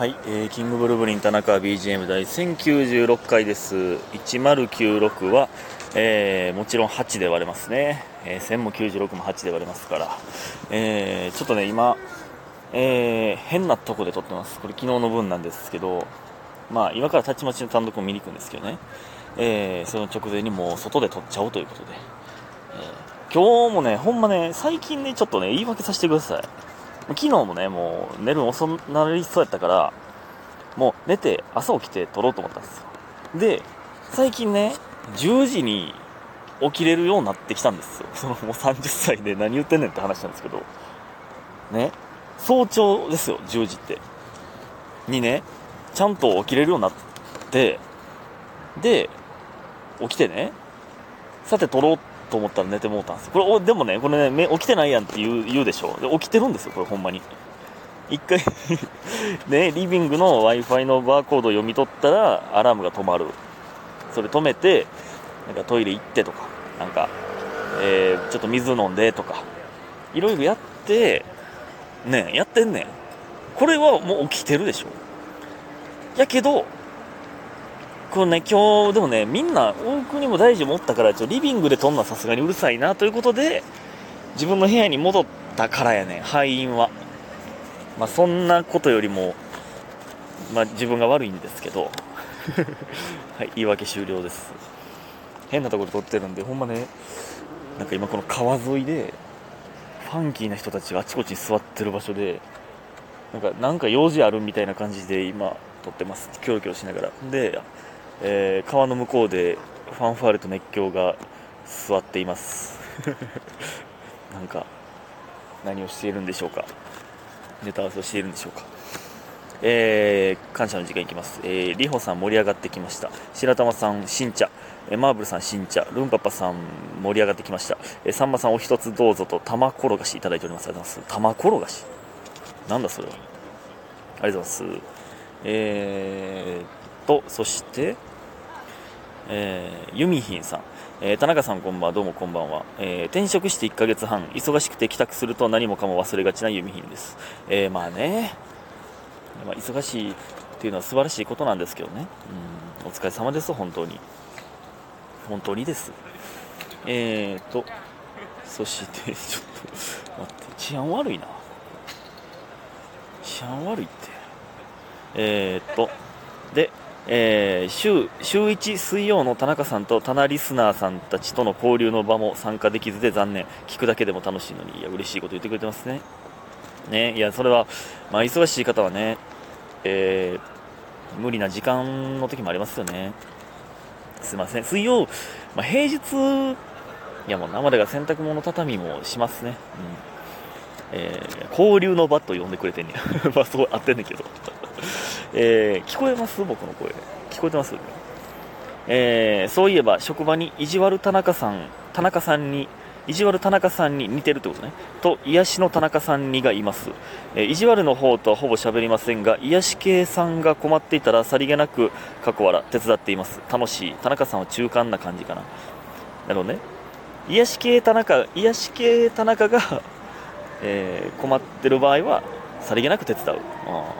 はい、えーキングブルーブリン田中 BGM 第1096回です。1096は、えーもちろん8で割れますね、えー1000も96も8で割れますから、えーちょっとね今、えー変なとこで撮ってます。これ昨日の分なんですけどまあ今からたちまちの単独を見に行くんですけどね、えーその直前にもう外で撮っちゃおうということで、えー今日もねほんまね最近ねちょっとね言い訳させてください。昨日もね、もう寝るの遅なりそうやったから、もう寝て朝起きて撮ろうと思ったんですよ。で、最近ね、10時に起きれるようになってきたんですよ。そ のもう30歳で何言ってんねんって話なんですけど、ね、早朝ですよ、10時って。にね、ちゃんと起きれるようになって、で、起きてね、さて撮ろうと思ったら寝てもうたんですよ。これ、おでもね、これね、起きてないやんって言う言うでしょ。で起きてるんですよ、これほんまに。一回 ね、リビングの Wi-Fi のバーコードを読み取ったら、アラームが止まる。それ止めて、なんかトイレ行ってとか、なんか、えーちょっと水飲んでとか、いろいろやって、ね、やってんねん。これはもう起きてるでしょ。やけど、このね、今日でもね、みんな大国も大事持ったから、ちょリビングで撮んのはさすがにうるさいなということで、自分の部屋に戻ったからやねん、敗因は。まあ、そんなことよりも、まあ、自分が悪いんですけど、はい、言い訳終了です。変なところ撮ってるんで、ほんまね、なんか今この川沿いで、ファンキーな人たちがあちこちに座ってる場所で、なんか、なんか用事あるみたいな感じで今撮ってます。キョロキョロしながら。で、えー川の向こうでファンファーレと熱狂が座っています。なんか、何をしているんでしょうか。ネタ合わせをしているんでしょうか。えー感謝の時間いきます。えー、リホさん盛り上がってきました。白玉さん、新茶。えマーブルさん、新茶。ルンパパさん、盛り上がってきました。えー、さんまさん、お一つどうぞと、玉転がしいただいております。ありがとうございます。玉転がし？なんだそれは。ありがとうございます。えーと、そして、えーユミヒンさん、えー田中さんこんばんは、どうもこんばんは、えー転職して1ヶ月半、忙しくて帰宅すると何もかも忘れがちなユミヒンです。えーまあね、まあ、忙しいっていうのは素晴らしいことなんですけどね、うん、お疲れ様です、本当に。本当にです。えーと、そして、ちょっと、待って、治安悪いな。治安悪いって。えーと、で、えー週週1水曜の田中さんと棚リスナーさんたちとの交流の場も参加できずで残念。聞くだけでも楽しいのに。いや嬉しいこと言ってくれてますね。ねいやそれは、まあ、忙しい方はね、えー無理な時間の時もありますよね。すいません。水曜、まあ、平日いやもう生でが洗濯物畳もしますね、うん。えー交流の場と呼んでくれてんねや まあそう合ってんねんけど。えー聞こえます？僕の声。聞こえてます？えーそういえば職場に意地悪田中さん田中さんに意地悪田中さんに似てるってことね。と癒しの田中さんにがいます、えー意地悪の方とはほぼ喋りませんが癒し系さんが困っていたらさりげなく過去笑手伝っています。楽しい。田中さんは中間な感じかな。なるほどね。癒し系田中癒し系田中が、えー困ってる場合はさりげなく手伝う。あー。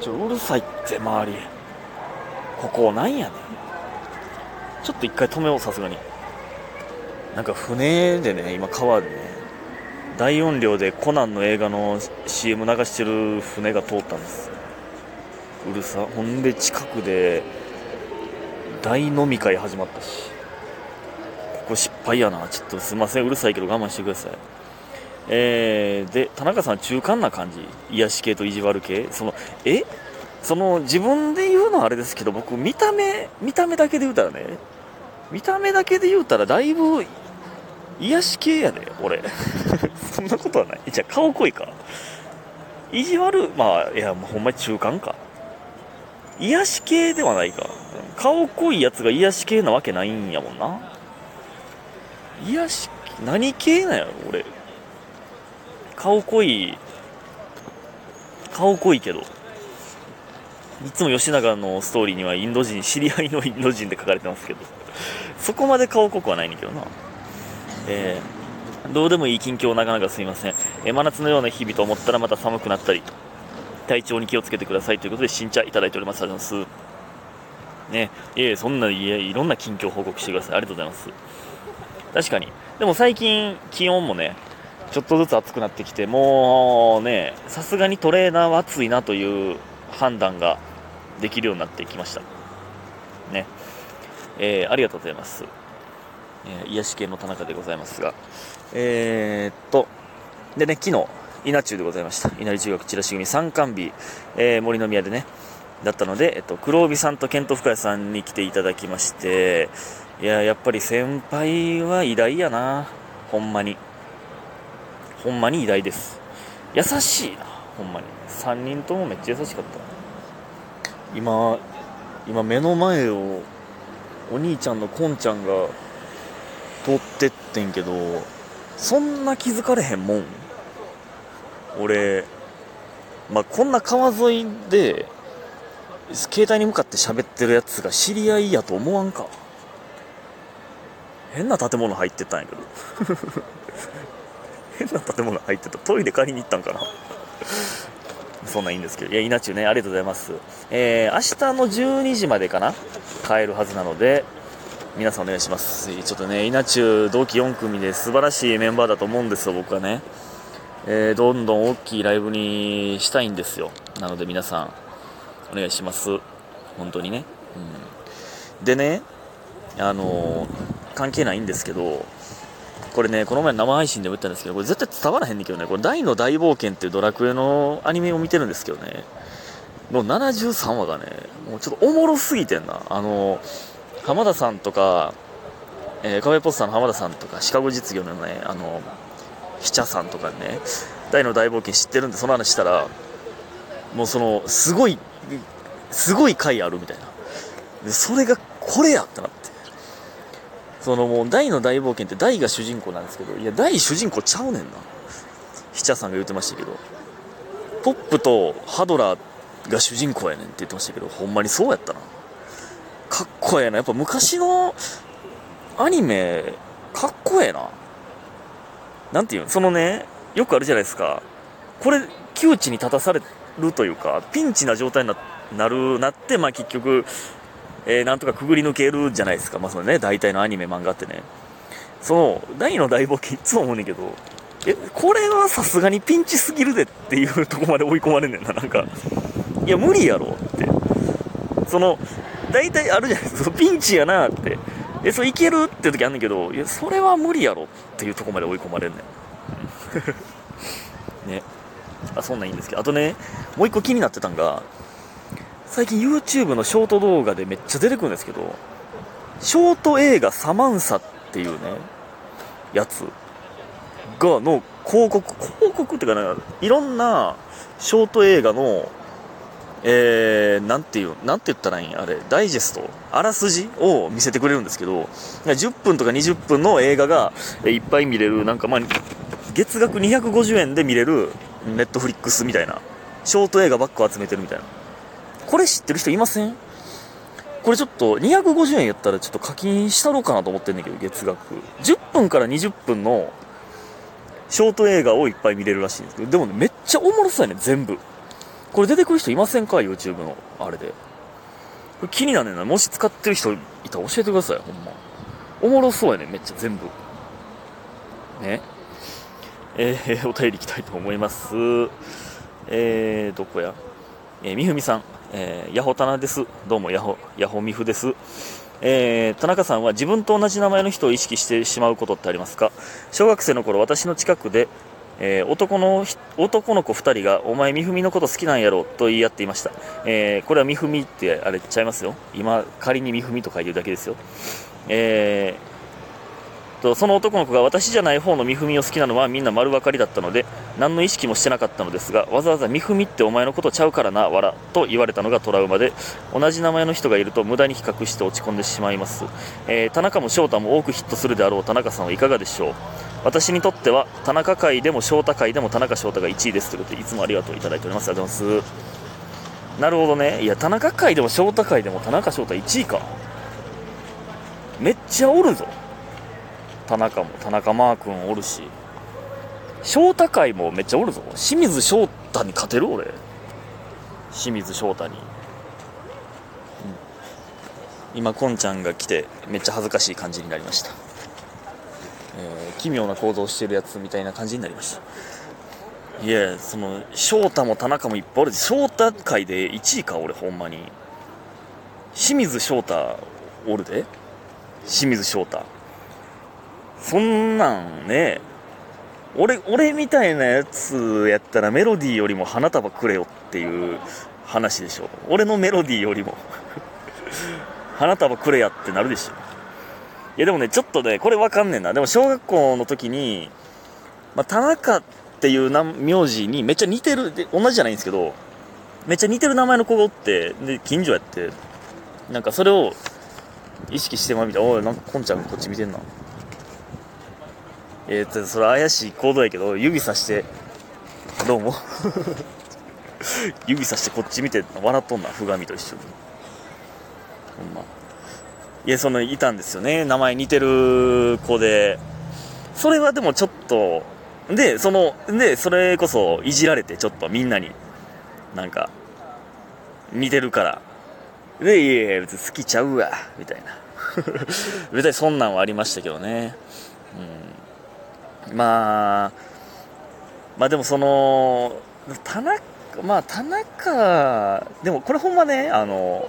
ちょうるさいって周り。ここなんやねん。ちょっと一回止めようさすがに。なんか船でね今川でね大音量でコナンの映画の CM 流してる船が通ったんです。うるさ。ほんで近くで大飲み会始まったし。ここ失敗やな。ちょっとすいません。うるさいけど我慢してください。えー、で田中さん中間な感じ？癒し系と意地悪系？そのえ？その自分で言うのはあれですけど僕見た目見た目だけで言うたらね見た目だけで言うたらだいぶ癒し系やで俺。そんなことはない。じゃあ顔濃いか。意地悪まあいやもうほんまに中間か。癒し系ではないか。顔濃いやつが癒し系なわけないんやもんな。癒し何系なんやろ俺。顔濃い顔濃いけどいつも吉永のストーリーにはインド人知り合いのインド人で書かれてますけどそこまで顔濃くはないねんけどな。えーどうでもいい近況なかなかすいません、え真夏のような日々と思ったらまた寒くなったり体調に気をつけてくださいということで新茶いただいております。ありがとうございます。ね。いえそんないえいろんな近況報告してください。ありがとうございます。確かに。でも最近気温もねちょっとずつ暑くなってきてもうねさすがにトレーナーは暑いなという判断ができるようになってきました。ね。えー、ありがとうございます、えー、癒し系の田中でございますが。えー、っとでね昨日稲中でございました。稲荷中学チラシ組参観日、えー、森の宮でねだったので、えっと、黒帯さんとケント深谷さんに来ていただきましていややっぱり先輩は偉大やな。ほんまに。ほんまに偉大です。優しいなほんまに。3人ともめっちゃ優しかった。今今目の前をお兄ちゃんのこんちゃんが通ってってんけどそんな気づかれへんもん。俺まあこんな川沿いで携帯に向かって喋ってるやつが知り合いやと思わんか。変な建物入ってたんやけど。変な建物入ってた。トイレ借りに行ったんかな。そんなんいいんですけど。いや稲中ねありがとうございます。えー、明日の12時までかな帰るはずなので皆さんお願いします。ちょっとね稲中同期4組で素晴らしいメンバーだと思うんですよ僕はね。えー、どんどん大きいライブにしたいんですよ。なので皆さんお願いします。本当にね、うん、でねあのー、関係ないんですけどこれねこの前生配信でも言ったんですけどこれ絶対伝わらへんねんけどねこれ大の大冒険っていうドラクエのアニメを見てるんですけどねの73話がねもうちょっとおもろすぎてんな。あの、浜田さんとか、えー、カフェポスターの浜田さんとかシカゴ実業のねあのヒチャさんとかね大の大冒険知ってるんでその話したらもうそのすごいすごい回あるみたいな。でそれがこれやってなって。そのもう大の大冒険って大が主人公なんですけどいや大主人公ちゃうねんな。ヒチャさんが言ってましたけど。ポップとハドラーが主人公やねんって言ってましたけどほんまにそうやったな。かっこええな。やっぱ昔のアニメかっこええな。なんていうの？そのねよくあるじゃないですか。これ窮地に立たされるというかピンチな状態になるなってまあ結局えー、なんとかくぐり抜けるじゃないですか、まあそのね、大体のアニメ、漫画ってね。その、大の大冒険いつも思うねんけど、え、これはさすがにピンチすぎるでっていうとこまで追い込まれんねんな、なんか。いや、無理やろって。その、大体あるじゃないですか、ピンチやなって。え、それいけるって時あんねんけど、いや、それは無理やろっていうとこまで追い込まれんねん。ね。あ、そんなんいいんですけど、あとね、もう一個気になってたんが、最近 YouTube のショート動画でめっちゃ出てくるんですけど、ショート映画サマンサっていうね、やつが、の広告、広告っていうかな、いろんなショート映画の、えー、なんていう、なんて言ったらいいん？あれ、ダイジェスト？あらすじを見せてくれるんですけど、10分とか20分の映画がいっぱい見れる、なんかまあ、月額250円で見れるネットフリックスみたいな、ショート映画ばっか集めてるみたいな。これ知ってる人いません？これちょっと250円やったらちょっと課金したろうかなと思ってんだけど、月額。10分から20分のショート映画をいっぱい見れるらしいんですけど、でもね、めっちゃおもろそうやね全部。これ出てくる人いませんか ?YouTube の、あれで。これ気になるねんな。もし使ってる人いたら教えてください、ほんま。おもろそうやねめっちゃ全部。ね。えー、お便りいきたいと思います。えー、どこや？えー、みふみさん。えー、ヤホタナです。どうも、ヤホ、ヤホミフです。えー、田中さんは自分と同じ名前の人を意識してしまうことってありますか？小学生の頃、私の近くで、えー、男の、男の子2人が、お前、みふみのこと好きなんやろと言い合っていました。えー、これはみふみってあれちゃいますよ。今、仮にみふみと書いてるだけですよ。えーとその男の子が私じゃない方のみふみを好きなのはみんな丸分かりだったので何の意識もしてなかったのですがわざわざみふみってお前のことちゃうからなわらと言われたのがトラウマで同じ名前の人がいると無駄に比較して落ち込んでしまいます、えー、田中も翔太も多くヒットするであろう田中さんはいかがでしょう？私にとっては田中会でも翔太会でも田中翔太が1位ですということでいつもありがとういただいております。ありがとうございます。なるほどね。いや田中会でも翔太会でも田中翔太1位か。めっちゃおるぞ。田中も田中マー君おるし。翔太会もめっちゃおるぞ。清水翔太に勝てる？俺。清水翔太に、うん。今こんちゃんが来てめっちゃ恥ずかしい感じになりました、えー奇妙な行動してるやつみたいな感じになりました。いやその翔太も田中もいっぱいおるし。翔太界で1位か俺ほんまに。清水翔太おるで。清水翔太。そんなんね。俺俺みたいなやつやったらメロディーよりも花束くれよっていう話でしょ。俺のメロディーよりも。花束くれやってなるでしょ。いやでもねちょっとねこれわかんねえな。でも小学校の時に、まあ、田中っていう名字にめっちゃ似てるで同じじゃないんですけどめっちゃ似てる名前の子がおってで近所やってなんかそれを意識してもらみたおいなんかこんちゃんこっち見てんな。えー、っとそれ怪しい行動やけど指さしてどうも 指さしてこっち見て笑っとんなふがみと一緒に。ほんま。いやそのいたんですよね。名前似てる子で。それはでもちょっとでそのでそれこそいじられてちょっとみんなになんか似てるから。でいやいや別に好きちゃうわみたいな。別にそんなんはありましたけどね。うん。まあまあでもその田中まあ田中でもこれほんまねあの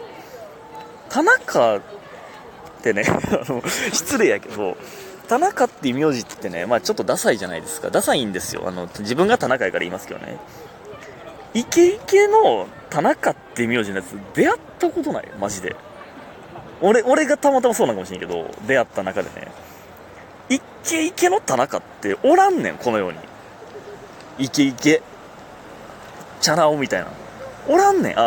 田中ってね あの失礼やけど田中っていう名字ってね、まあ、ちょっとダサいじゃないですか。ダサいんですよ。あの自分が田中やから言いますけどね。イケイケの田中っていう名字のやつ出会ったことない。マジで。俺俺がたまたまそうなのかもしれんけど出会った中でね。ケイケの田中っておらんねんこのように。イケイケ。チャラ男みたいな。おらんねん。あ